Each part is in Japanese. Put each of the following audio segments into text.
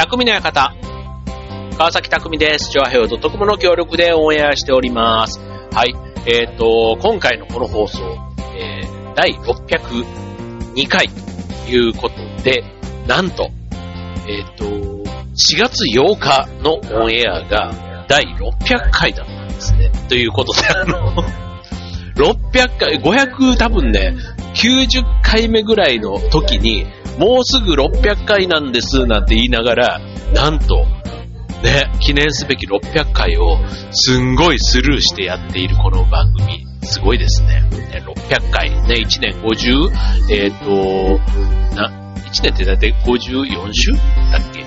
匠の館。川崎匠です。ジョアヘオ .com の協力でオンエアしております。はい。えっ、ー、と、今回のこの放送、えー、第602回ということで、なんと、えっ、ー、と、4月8日のオンエアが第600回だったんですね。ということで、あの600回、500多分ね、90回目ぐらいの時に、もうすぐ600回なんですなんて言いながら、なんと、ね、記念すべき600回をすんごいスルーしてやっているこの番組、すごいですね。ね600回、ね、1年 50? えっ、ー、と、な、1年ってだいたい54週だっけ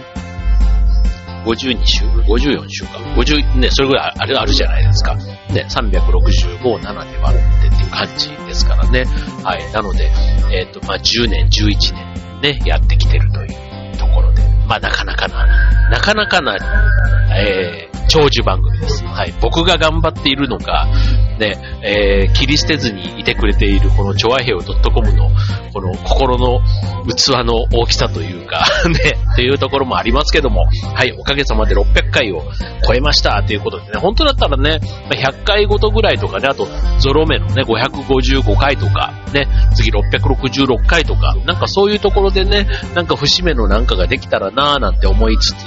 ？52週 ?54 週か。50、ね、それぐらいあるあるじゃないですか。ね、365を7で割ってっていう感じですからね。はい。なので、えっ、ー、と、まあ、10年、11年ね、やってきてるというところで、まあ、なかなかな、なかなかな、えー、長寿番組です。はい。僕が頑張っているのか、ね、えー、切り捨てずにいてくれているこのチョアヘオ .com のこの心の器の大きさというか ね、っていうところもありますけども、はい、おかげさまで600回を超えましたということでね、本当だったらね、100回ごとぐらいとかね、あとゾロ目のね、555回とか、ね、次666回とか、なんかそういうところでね、なんか節目のなんかができたらなぁなんて思いつつ、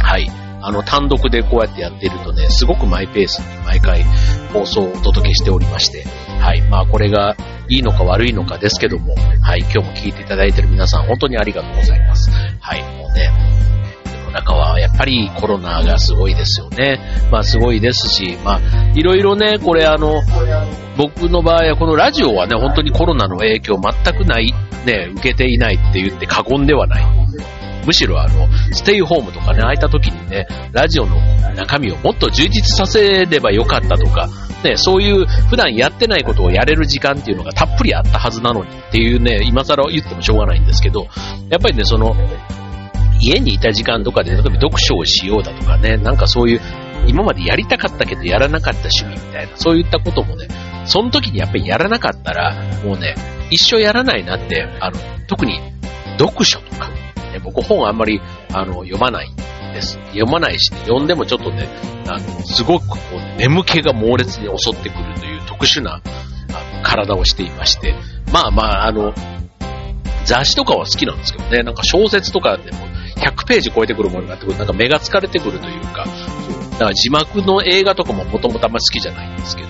はい、あの、単独でこうやってやってるとね、すごくマイペースに毎回放送をお届けしておりまして、はい。まあ、これがいいのか悪いのかですけども、はい。今日も聞いていただいてる皆さん、本当にありがとうございます。はい。もうね、世の中はやっぱりコロナがすごいですよね。まあ、すごいですし、まあ、いろいろね、これあの、僕の場合はこのラジオはね、本当にコロナの影響全くない、ね、受けていないって言って過言ではない。むしろあの、ステイホームとかね、空いた時にね、ラジオの中身をもっと充実させればよかったとか、ね、そういう普段やってないことをやれる時間っていうのがたっぷりあったはずなのにっていうね、今更言ってもしょうがないんですけど、やっぱりね、その、家にいた時間とかで、例えば読書をしようだとかね、なんかそういう、今までやりたかったけどやらなかった趣味みたいな、そういったこともね、その時にやっぱりやらなかったら、もうね、一生やらないなって、あの、特に読書とか、ね、僕本あんまり、あの、読まないです。読まないし、読んでもちょっとね、あの、すごくこう、眠気が猛烈に襲ってくるという特殊な、あの、体をしていまして、まあまあ、あの、雑誌とかは好きなんですけどね、なんか小説とかでも100ページ超えてくるものがあってくる、なんか目が疲れてくるというか、そうだから字幕の映画とかももともとあんまり好きじゃないんですけど、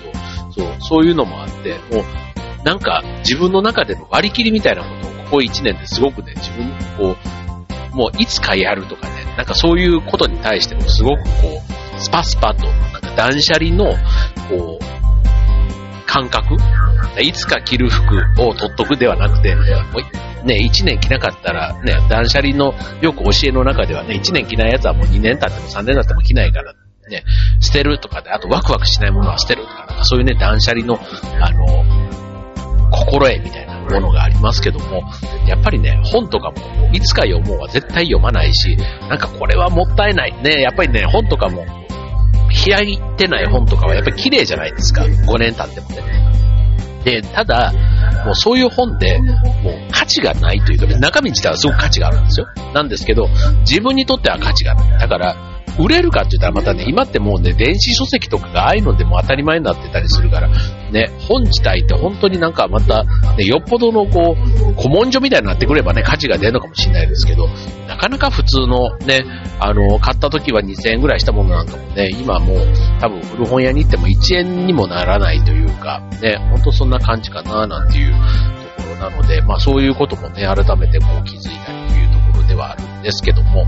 そう、そういうのもあって、もう、なんか自分の中での割り切りみたいなことをここ1年ですごくね、自分、こう、もういつかやるとかね、なんかそういうことに対してもすごくこう、スパスパと、なんか断捨離の、こう、感覚いつか着る服を取っとくではなくて、もうね、1年着なかったら、ね、断捨離のよく教えの中ではね、1年着ないやつはもう2年経っても3年経っても着ないから、ね、捨てるとかで、あとワクワクしないものは捨てるとか、なんかそういうね、断捨離の、あの、心得みたいな。ものがありますけども、やっぱりね、本とかも、いつか読もうは絶対読まないし、なんかこれはもったいない。ね、やっぱりね、本とかも、開いてない本とかはやっぱり綺麗じゃないですか。5年経ってもね。で、ただ、もうそういう本って、もう価値がないというか、中身自体はすごく価値があるんですよ。なんですけど、自分にとっては価値がない。だから、売れるかって言ったらまたね、今ってもうね、電子書籍とかがああいうのでも当たり前になってたりするから、ね、本自体って本当になんかまた、ね、よっぽどのこう、古文書みたいになってくればね、価値が出るのかもしれないですけど、なかなか普通のね、あの、買った時は2000円ぐらいしたものなんかもね、今もう多分古本屋に行っても1円にもならないというか、ね、本当そんな感じかな、なんていうところなので、まあそういうこともね、改めてこう気づいたりというところではあるんですけども、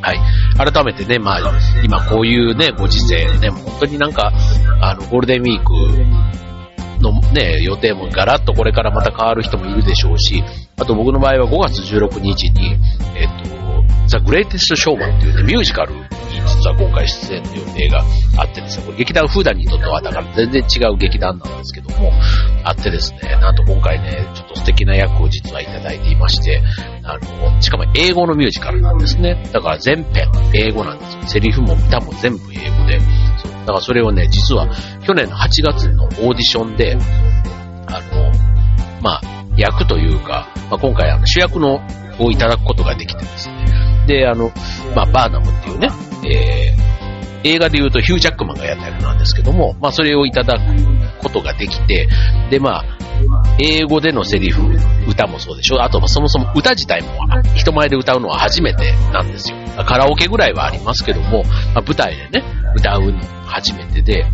はい。改めてね、まあ、今こういうね、ご時世ね、本当になんか、あの、ゴールデンウィークのね、予定もガラッとこれからまた変わる人もいるでしょうし、あと僕の場合は5月16日に、えっと、ザ・グレイテスト・ショーマンっていうね、ミュージカルに実は今回出演の予定があってですね、これ劇団フーダンにとってはだから全然違う劇団なんですけども、あってですね、なんと今回ね、ちょっと素敵な役を実はいただいていまして、あの、しかも英語のミュージカルなんですね。だから全編英語なんですよ。セリフも歌も全部英語で、だからそれをね、実は去年の8月のオーディションで、あの、まあ、役というか、まあ、今回あの主役のをいただくことができてですね、で、あの、まあ、バーナムっていうね、えー、映画で言うとヒュージャックマンがやった役なんですけども、まあ、それをいただくことができて、で、まあ、英語でのセリフ、歌もそうでしょあと、そもそも歌自体も人前で歌うのは初めてなんですよ。カラオケぐらいはありますけども、まあ、舞台でね、歌うの初めてで、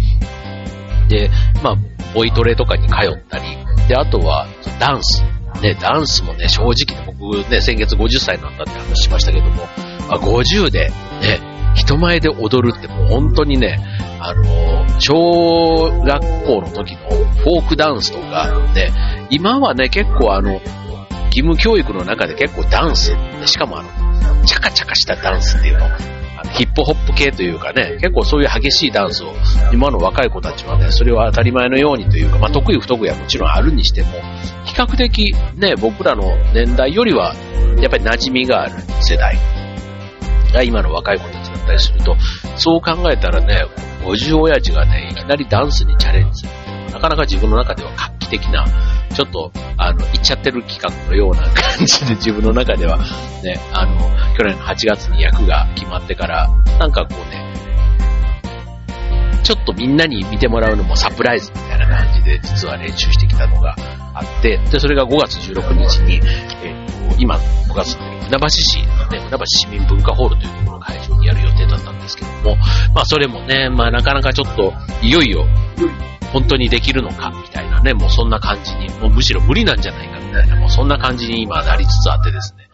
で、まあ、ボイトレとかに通ったり、で、あとは、ダンス。ね、ダンスもね、正直ね僕ね、先月50歳なんだって話しましたけども、あ50で、ね、人前で踊るってもう本当にね、あの、小学校の時のフォークダンスとか、ね、今はね、結構あの、義務教育の中で結構ダンス、しかもあの、チャカチャカしたダンスっていうの、ヒップホップ系というかね、結構そういう激しいダンスを、今の若い子たちはね、それは当たり前のようにというか、まあ、得意不得意はもちろんあるにしても、比較的ね、僕らの年代よりは、やっぱり馴染みがある世代が今の若い子たちだったりすると、そう考えたらね、50親父がね、いきなりダンスにチャレンジする。なかなか自分の中では画期的な、ちょっと、あの、行っちゃってる企画のような感じで自分の中では、ね、あの、去年8月に役が決まってから、なんかこうね、ちょっとみんなに見てもらうのもサプライズみたいな感じで実は練習してきたのがあって、で、それが5月16日に、えっ、と、今、5月の船橋市のね、船橋市民文化ホールというところの会場にやる予定だったんですけども、まあそれもね、まあなかなかちょっと、いよいよ、本当にできるのかみたいなね、もうそんな感じに、もうむしろ無理なんじゃないかみたいな、もうそんな感じに今なりつつあってですね、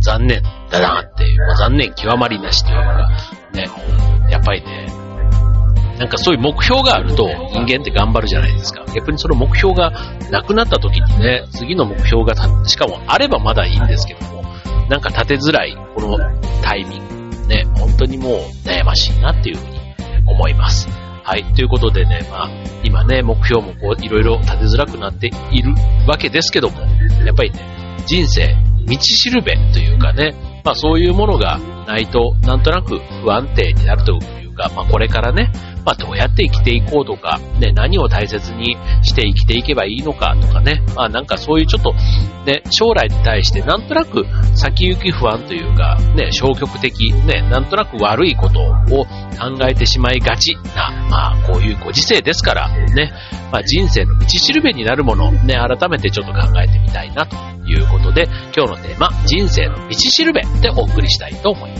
残念だなっていう、もう残念極まりなしというか、ね、やっぱりね、なんかそういう目標があると人間って頑張るじゃないですか。逆にその目標がなくなった時にね、次の目標がしかもあればまだいいんですけども、なんか立てづらいこのタイミング、ね、本当にもう悩ましいなっていうふうに思います。はい。ということでね、まあ、今ね、目標もこう、いろいろ立てづらくなっているわけですけども、やっぱりね、人生、道しるべというかね、まあそういうものがないと、なんとなく不安定になるというか、まあこれからね、まあ、どうやって生きていこうとか、ね、何を大切にして生きていけばいいのかとかね、まあ、なんかそういうちょっと、ね、将来に対してなんとなく先行き不安というか、ね、消極的、ね、なんとなく悪いことを考えてしまいがちな、まあ、こういうご時世ですから、ね、まあ、人生の道しるべになるものをね、改めてちょっと考えてみたいなということで、今日のテーマ、人生の道しるべでお送りしたいと思います。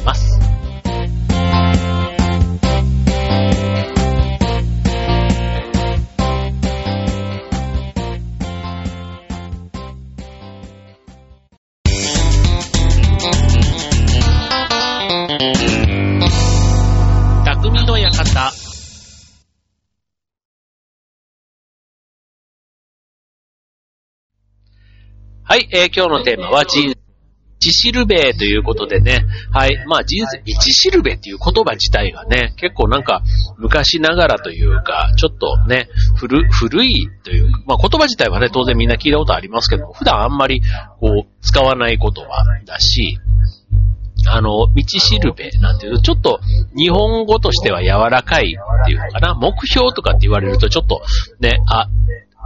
はい、えー、今日のテーマは人生。道しるべということでね、はい。まあ人生、道しるべっていう言葉自体がね、結構なんか昔ながらというか、ちょっとね、古、古いというか、まあ言葉自体はね、当然みんな聞いたことありますけど、普段あんまりこう、使わない言葉だし、あの、道しるべなんていうと、ちょっと日本語としては柔らかいっていうのかな。目標とかって言われるとちょっとね、あ、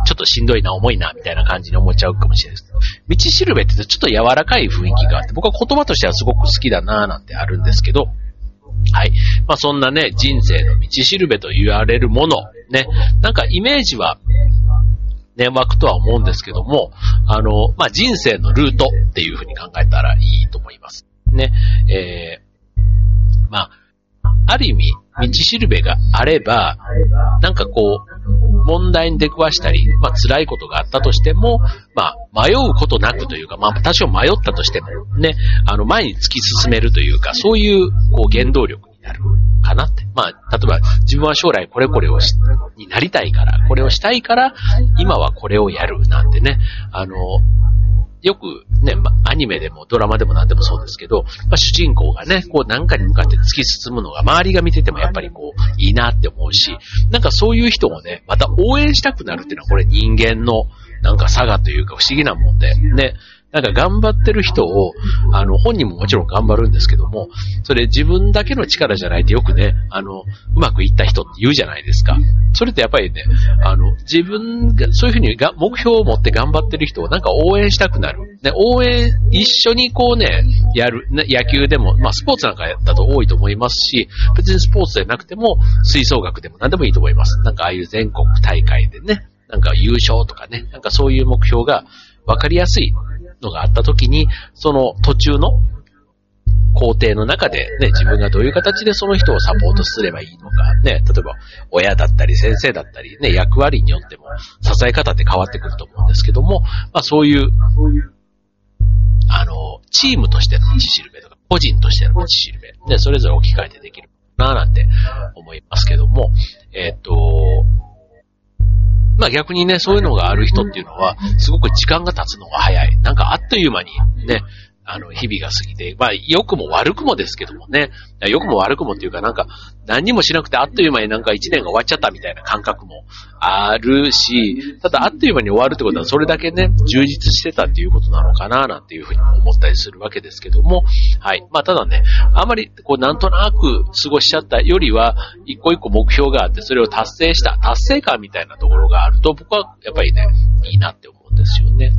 ちょっとしんどいな、重いな、みたいな感じに思っちゃうかもしれないですけど、道しるべってちょっと柔らかい雰囲気があって、僕は言葉としてはすごく好きだな、なんてあるんですけど、はい。まあそんなね、人生の道しるべと言われるもの、ね、なんかイメージは、ね、湧くとは思うんですけども、あの、まあ人生のルートっていうふうに考えたらいいと思います。ね、えー、まあ、ある意味、道しるべがあれば、なんかこう、問題に出くわしたり、まあ辛いことがあったとしても、まあ迷うことなくというか、まあ多少迷ったとしても、ね、あの前に突き進めるというか、そういうこう原動力るかなって。まあ、例えば自分は将来これこれをし、になりたいから、これをしたいから、今はこれをやるなんてね、あの、よくね、ま、アニメでもドラマでも何でもそうですけど、まあ、主人公がね、こう何かに向かって突き進むのが周りが見ててもやっぱりこう、いいなって思うし、なんかそういう人をね、また応援したくなるっていうのはこれ人間のなんか差がというか不思議なもんで、ね、なんか頑張ってる人を、あの、本人ももちろん頑張るんですけども、それ自分だけの力じゃないとよくね、あの、うまくいった人って言うじゃないですか。それってやっぱりね、あの、自分が、そういうふうにが目標を持って頑張ってる人をなんか応援したくなる。ね、応援、一緒にこうね、やる、ね、野球でも、まあスポーツなんかだと多いと思いますし、別にスポーツでなくても、吹奏楽でも何でもいいと思います。なんかああいう全国大会でね、なんか優勝とかね、なんかそういう目標が分かりやすいのがあった時に、その途中の工程の中でね、自分がどういう形でその人をサポートすればいいのか、ね、例えば親だったり先生だったり、ね、役割によっても支え方って変わってくると思うんですけども、まあそういう、あの、チームとしての道しるべとか、個人としての道しるべ、ね、それぞれ置き換えてできるななんて思いますけども、えっ、と、まあ逆にね、そういうのがある人っていうのは、すごく時間が経つのが早い。なんかあっという間にね、あの、日々が過ぎて、まあ、良くも悪くもですけどもね、良くも悪くもっていうかなんか、何にもしなくてあっという間になんか一年が終わっちゃったみたいな感覚もあるし、ただあっという間に終わるってことはそれだけね、充実してたっていうことなのかななんていうふうに思ったりするわけですけども、はい。まあ、ただね、あまりこうなんとなく過ごしちゃったよりは、一個一個目標があってそれを達成した、達成感みたいなところがあると僕はやっぱりね、いいなって思うんですよね。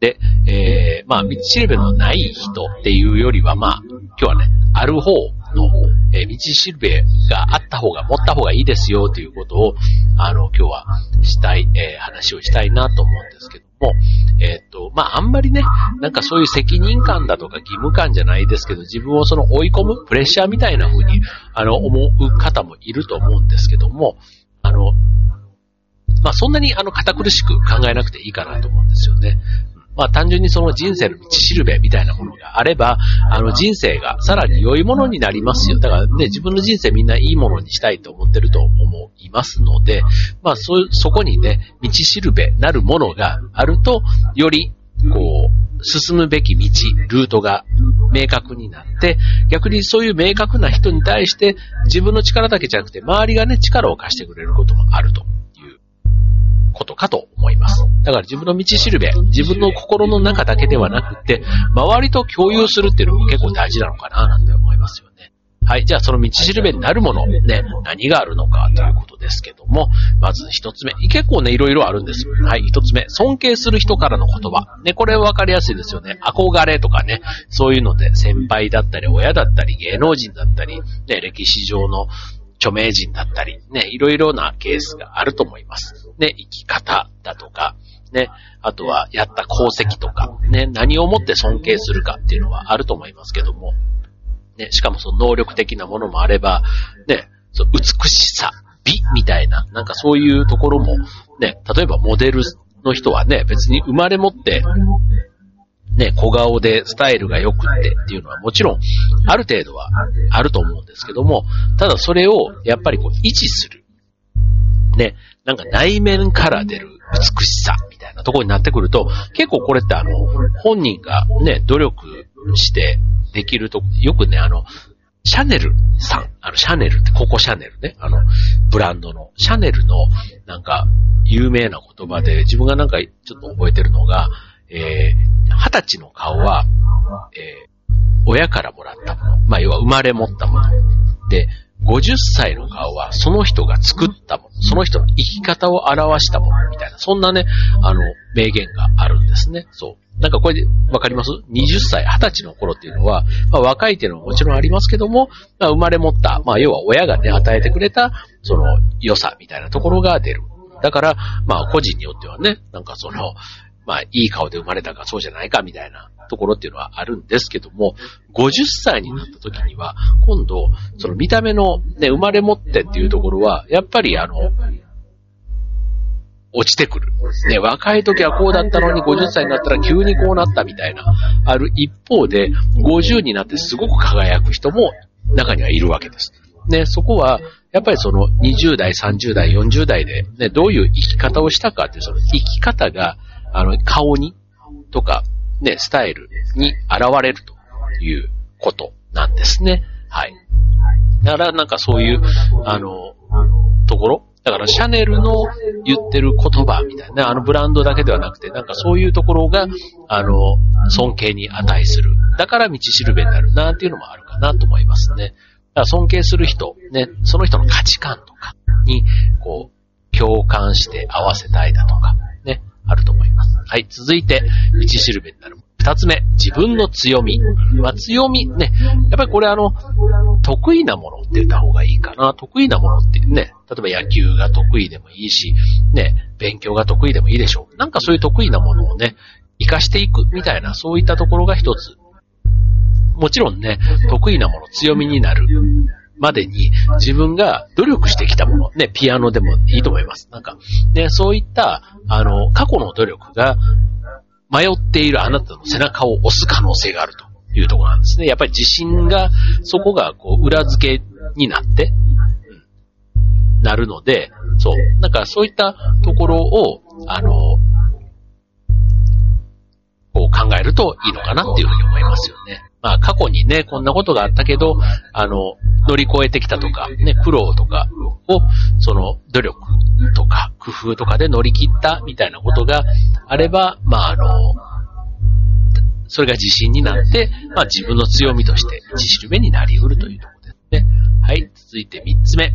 で、えー、まあ、道しるべのない人っていうよりは、まあ、今日はね、ある方の、えー、道しるべがあった方が、持った方がいいですよということを、あの、今日はしたい、えー、話をしたいなと思うんですけども、えっ、ー、と、まあ、あんまりね、なんかそういう責任感だとか義務感じゃないですけど、自分をその追い込むプレッシャーみたいな風に、あの、思う方もいると思うんですけども、あの、まあ、そんなにあの、堅苦しく考えなくていいかなと思うんですよね。まあ単純にその人生の道しるべみたいなものがあれば、あの人生がさらに良いものになりますよ。だからね、自分の人生みんないいものにしたいと思ってると思いますので、まあそ、そこにね、道しるべなるものがあると、より、こう、進むべき道、ルートが明確になって、逆にそういう明確な人に対して自分の力だけじゃなくて周りがね、力を貸してくれることもあるとことかと思います。だから自分の道しるべ、自分の心の中だけではなくて、周りと共有するっていうのも結構大事なのかななんて思いますよね。はい。じゃあその道しるべになるもの、ね、何があるのかということですけども、まず一つ目。結構ね、いろいろあるんです。はい。一つ目。尊敬する人からの言葉。ね、これわかりやすいですよね。憧れとかね、そういうので先輩だったり、親だったり、芸能人だったり、ね、歴史上の著名人だったり、ね、いろいろなケースがあると思います。ね、生き方だとか、ね、あとはやった功績とか、ね、何をもって尊敬するかっていうのはあると思いますけども、ね、しかもその能力的なものもあれば、ね、そ美しさ、美みたいな、なんかそういうところも、ね、例えばモデルの人はね、別に生まれ持って、ね、小顔でスタイルが良くってっていうのはもちろんある程度はあると思うんですけども、ただそれをやっぱりこう維持する。ね、なんか内面から出る美しさみたいなところになってくると、結構これってあの、本人がね、努力してできると、よくね、あの、シャネルさん、あの、シャネルって、ココシャネルね、あの、ブランドの、シャネルの、なんか、有名な言葉で、自分がなんかちょっと覚えてるのが、えー、二十歳の顔は、えー、親からもらったもの。まあ、要は生まれ持ったもの。で、50歳の顔はその人が作ったもの、その人の生き方を表したものみたいな、そんなね、あの、名言があるんですね。そう。なんかこれわかります ?20 歳、20歳の頃っていうのは、まあ、若いっていうのはもちろんありますけども、まあ、生まれ持った、まあ要は親がね、与えてくれた、その良さみたいなところが出る。だから、まあ個人によってはね、なんかその、まあ、いい顔で生まれたかそうじゃないかみたいなところっていうのはあるんですけども、50歳になった時には、今度、その見た目のね、生まれ持ってっていうところは、やっぱりあの、落ちてくる。ね、若い時はこうだったのに50歳になったら急にこうなったみたいな、ある一方で、50になってすごく輝く人も中にはいるわけです。ね、そこは、やっぱりその20代、30代、40代で、ね、どういう生き方をしたかって、その生き方が、あの、顔に、とか、ね、スタイルに現れるということなんですね。はい。だからなんかそういう、あの、ところだからシャネルの言ってる言葉みたいな、あのブランドだけではなくて、なんかそういうところが、あの、尊敬に値する。だから道しるべになるなっていうのもあるかなと思いますね。だから尊敬する人、ね、その人の価値観とかに、こう、共感して合わせたいだとか、あると思います。はい、続いて、道しるべになる。二つ目、自分の強み。まあ、強み、ね。やっぱりこれあの、得意なものって言った方がいいかな。得意なものってね、例えば野球が得意でもいいし、ね、勉強が得意でもいいでしょう。なんかそういう得意なものをね、活かしていくみたいな、そういったところが一つ。もちろんね、得意なもの、強みになるまでに自分が努力してきたもの、ね、ピアノでもいいと思います。なんか、ね、そういった、あの、過去の努力が迷っているあなたの背中を押す可能性があるというところなんですね。やっぱり自信が、そこがこう、裏付けになって、うん、なるので、そう。なんかそういったところを、あの、こう考えるといいのかなっていうふうに思いますよね。まあ過去にね、こんなことがあったけど、あの、乗り越えてきたとか、ね、苦労とかを、その努力とか工夫とかで乗り切ったみたいなことがあれば、まああの、それが自信になって、まあ自分の強みとして自しるべになり得るというところですね。はい、続いて三つ目。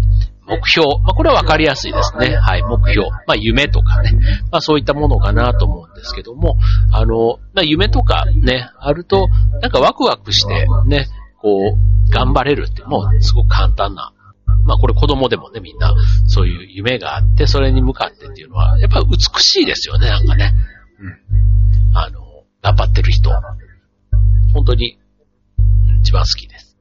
目標。まあ、これはわかりやすいですね。はい、目標。まあ、夢とかね。まあ、そういったものかなと思うんですけども、あの、まあ、夢とかね、あると、なんかワクワクして、ね、こう、頑張れるって、もうすごく簡単な。まあ、これ子供でもね、みんな、そういう夢があって、それに向かってっていうのは、やっぱ美しいですよね、なんかね。うん。あの、頑張ってる人。本当に、一番好きです。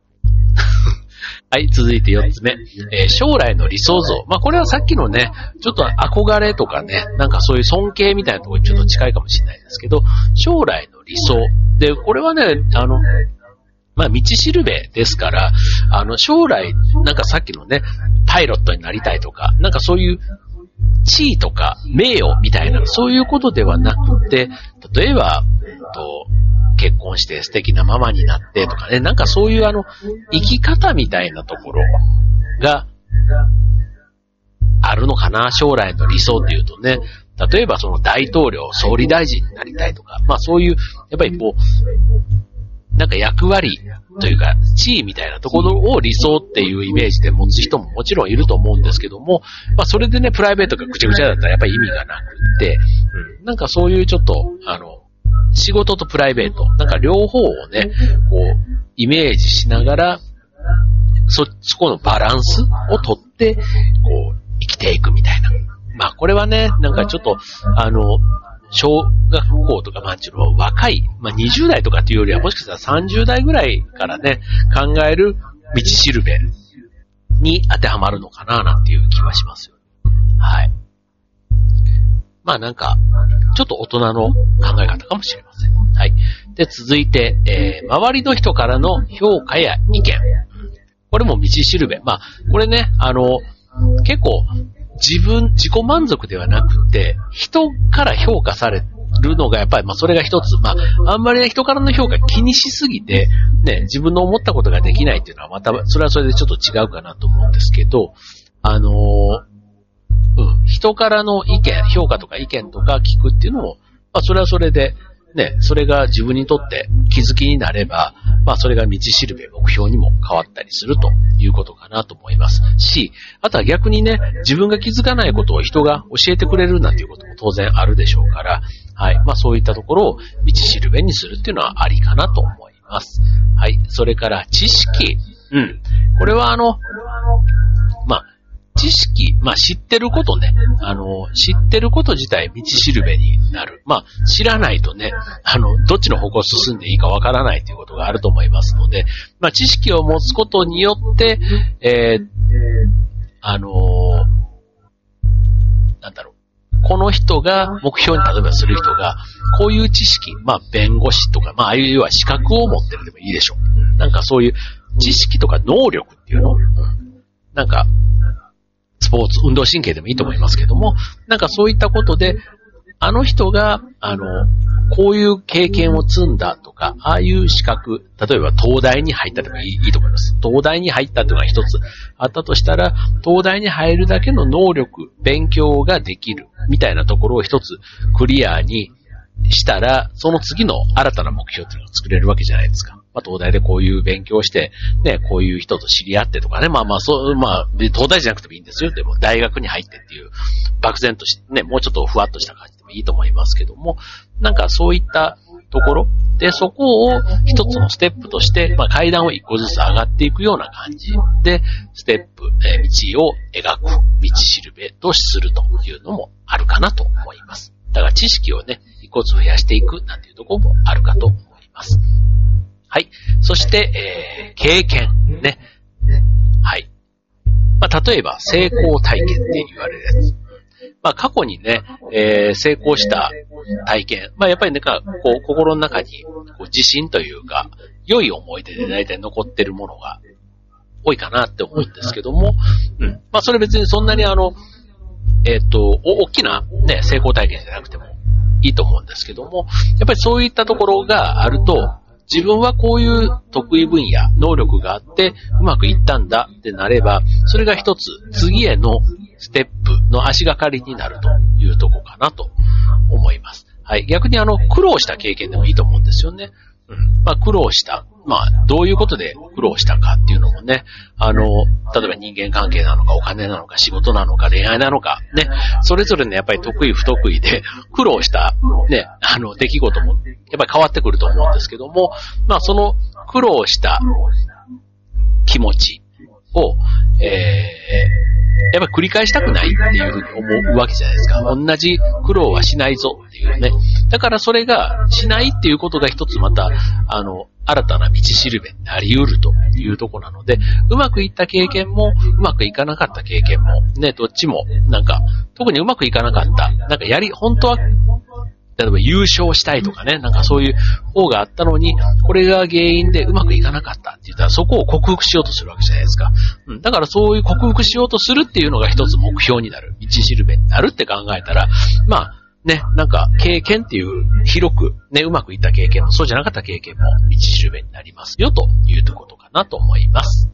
はい、続いて4つ目。えー、将来の理想像。まあ、これはさっきのね、ちょっと憧れとかね、なんかそういう尊敬みたいなところにちょっと近いかもしれないですけど、将来の理想。で、これはね、あの、まあ、道しるべですから、あの、将来、なんかさっきのね、パイロットになりたいとか、なんかそういう地位とか名誉みたいな、そういうことではなくて、例えば、と結婚して素敵なママになってとかね、なんかそういうあの、生き方みたいなところが、あるのかな、将来の理想っていうとね、例えばその大統領、総理大臣になりたいとか、まあそういう、やっぱりこう、なんか役割というか、地位みたいなところを理想っていうイメージで持つ人ももちろんいると思うんですけども、まあそれでね、プライベートがぐちゃぐちゃだったらやっぱり意味がなくって、うん、なんかそういうちょっと、あの、仕事とプライベート、なんか両方をね、こう、イメージしながら、そ、そこのバランスをとって、こう、生きていくみたいな。まあこれはね、なんかちょっと、あの、小学校とか、まあ、ちょ若い、まあ、20代とかっていうよりは、もしかしたら30代ぐらいからね、考える道しるべに当てはまるのかな、なんていう気はしますよ。はい。まあなんか、ちょっと大人の考え方かもしれません。はい。で、続いて、えー、周りの人からの評価や意見。これも道しるべ。まあ、これね、あの、結構、自分、自己満足ではなくて、人から評価されるのがやっぱり、まあそれが一つ、まあ、あんまりね、人からの評価気にしすぎて、ね、自分の思ったことができないっていうのはまた、それはそれでちょっと違うかなと思うんですけど、あのーうん、人からの意見、評価とか意見とか聞くっていうのも、まあ、それはそれで、ね、それが自分にとって気づきになれば、まあ、それが道しるべ、目標にも変わったりするということかなと思いますし、あとは逆にね、自分が気づかないことを人が教えてくれるなんていうことも当然あるでしょうから、はい。まあ、そういったところを道しるべにするっていうのはありかなと思います。はい。それから知識。うん。これはあの、まあ、知識、まあ知ってることね、あの、知ってること自体道しるべになる。まあ知らないとね、あの、どっちの方向進んでいいかわからないということがあると思いますので、まあ知識を持つことによって、えー、あのなんだろう。この人が目標に例えばする人が、こういう知識、まあ弁護士とか、まあああいうは資格を持ってるでもいいでしょう。なんかそういう知識とか能力っていうの、うん、なんか、スポーツ、運動神経でもいいと思いますけども、なんかそういったことで、あの人が、あの、こういう経験を積んだとか、ああいう資格、例えば東大に入ったでもいいと思います。東大に入ったというのが一つあったとしたら、東大に入るだけの能力、勉強ができる、みたいなところを一つクリアにしたら、その次の新たな目標っていうのを作れるわけじゃないですか。まあ、東大でこういう勉強して、ね、こういう人と知り合ってとかね、まあまあ、そう、まあ、東大じゃなくてもいいんですよ。でも、大学に入ってっていう、漠然として、ね、もうちょっとふわっとした感じでもいいと思いますけども、なんかそういったところ。で、そこを一つのステップとして、まあ、階段を一個ずつ上がっていくような感じで、ステップ、えー、道を描く、道しるべとするというのもあるかなと思います。だから知識をね、一個ずつ増やしていくなんていうところもあるかと思います。はい。そして、えー、経験。ね。はい。まあ、例えば、成功体験って言われるやつ。まあ、過去にね、えー、成功した体験。まあ、やっぱりなんか、こう、心の中に、こう、自信というか、良い思い出で大体残ってるものが多いかなって思うんですけども、うん。まあ、それ別にそんなにあの、えっ、ー、と、大きなね、成功体験じゃなくてもいいと思うんですけども、やっぱりそういったところがあると、自分はこういう得意分野、能力があって、うまくいったんだってなれば、それが一つ、次へのステップの足がかりになるというとこかなと思います。はい。逆にあの、苦労した経験でもいいと思うんですよね。まあ、苦労した。まあ、どういうことで苦労したかっていうのもね、あの、例えば人間関係なのか、お金なのか、仕事なのか、恋愛なのか、ね、それぞれね、やっぱり得意不得意で、苦労した、ね、あの、出来事も、やっぱり変わってくると思うんですけども、まあ、その苦労した気持ちを、えー、やっぱり繰り返したくないっていうふうに思うわけじゃないですか。同じ苦労はしないぞっていうね。だからそれがしないっていうことが一つまた、あの、新たな道しるべになり得るというとこなので、うまくいった経験も、うまくいかなかった経験も、ね、どっちも、なんか、特にうまくいかなかった。なんかやり、本当は例えば優勝したいとかね、なんかそういう方があったのに、これが原因でうまくいかなかったって言ったら、そこを克服しようとするわけじゃないですか。うん。だからそういう克服しようとするっていうのが一つ目標になる。道しるべになるって考えたら、まあ、ね、なんか経験っていう広くね、うまくいった経験もそうじゃなかった経験も道しるべになりますよというとことかなと思います。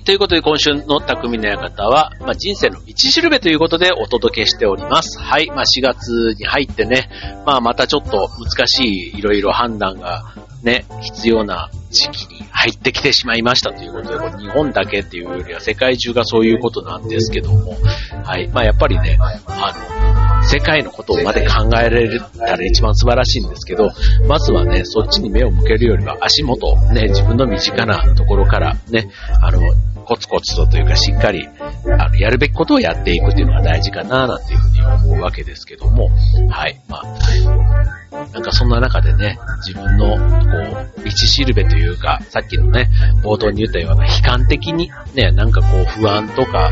ということで、今週の匠の館は、まあ、人生の道しるべということでお届けしております。はい。まあ、4月に入ってね、まあ、またちょっと難しいいろいろ判断がね、必要な時期に入ってきてしまいましたということで、これ日本だけっていうよりは世界中がそういうことなんですけども、はい。まあ、やっぱりね、あの、世界のことをまで考えられたら一番素晴らしいんですけど、まずはね、そっちに目を向けるよりは足元、ね、自分の身近なところからね、あの、コツコツとというかしっかり、あの、やるべきことをやっていくっていうのが大事かな、なんていうふうに思うわけですけども、はい。まあ、なんかそんな中でね、自分の、こう、道しるべというか、さっきのね、冒頭に言ったような悲観的に、ね、なんかこう不安とか、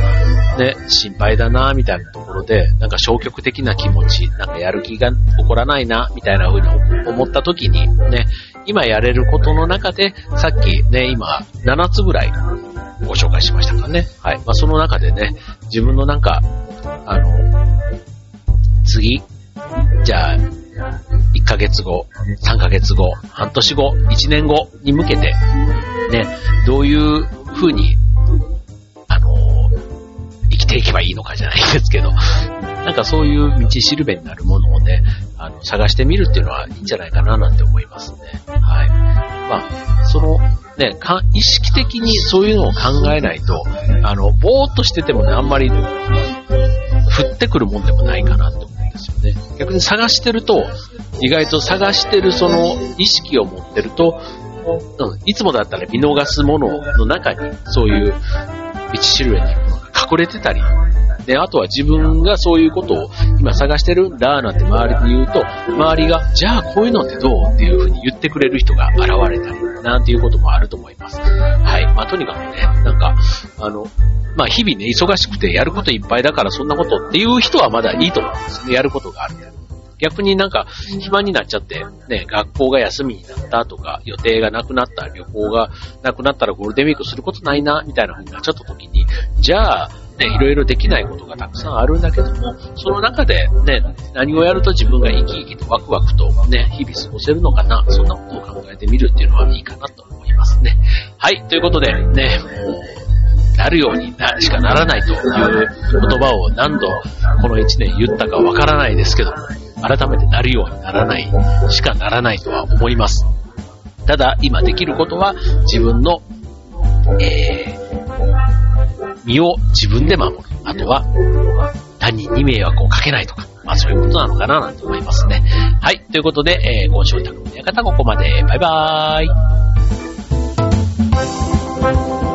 ね、心配だな、みたいなところで、なんか消極的な気持ち、なんかやる気が起こらないな、みたいな風に思った時に、ね、今やれることの中で、さっきね、今、7つぐらいご紹介しましたかね。はい。まあ、その中でね、自分のなんか、あの、次、じゃあ、1ヶ月後、3ヶ月後、半年後、1年後に向けて、ね、どういう風に、生きていけばいいのかじゃないですけど、なんかそういう道しるべになるものをね、あの、探してみるっていうのはいいんじゃないかななんて思いますね。はい。まあ、その、ね、か意識的にそういうのを考えないと、あの、ぼーっとしててもね、あんまり、降ってくるもんでもないかなって思うんですよね。逆に探してると、意外と探してるその意識を持ってると、いつもだったら見逃すものの中に、そういう道しるべになる隠れてたり、で、あとは自分がそういうことを今探してるんだなんて周りに言うと、周りが、じゃあこういうのってどうっていうふうに言ってくれる人が現れたり、なんていうこともあると思います。はい。まあ、とにかくね、なんか、あの、まあ、日々ね、忙しくてやることいっぱいだからそんなことっていう人はまだいいと思うんですね。やることがある。逆になんか暇になっちゃって、ね、学校が休みになったとか、予定がなくなった、旅行がなくなったらゴールデンウィークすることないな、みたいな風になっちゃった時に、じゃあ、ね、いろいろできないことがたくさんあるんだけども、その中でね、何をやると自分が生き生きとワクワクとね、日々過ごせるのかな、そんなことを考えてみるっていうのはいいかなと思いますね。はい、ということで、ね、なるようになしかならないという言葉を何度この1年言ったかわからないですけども、改めてなるようにならないしかならないとは思います。ただ、今できることは自分の、えー、身を自分で守る。あとは、他人に迷惑をかけないとか、まあそういうことなのかななんて思いますね。はい。ということで、えー、今週の匠の館ここまで。バイバーイ。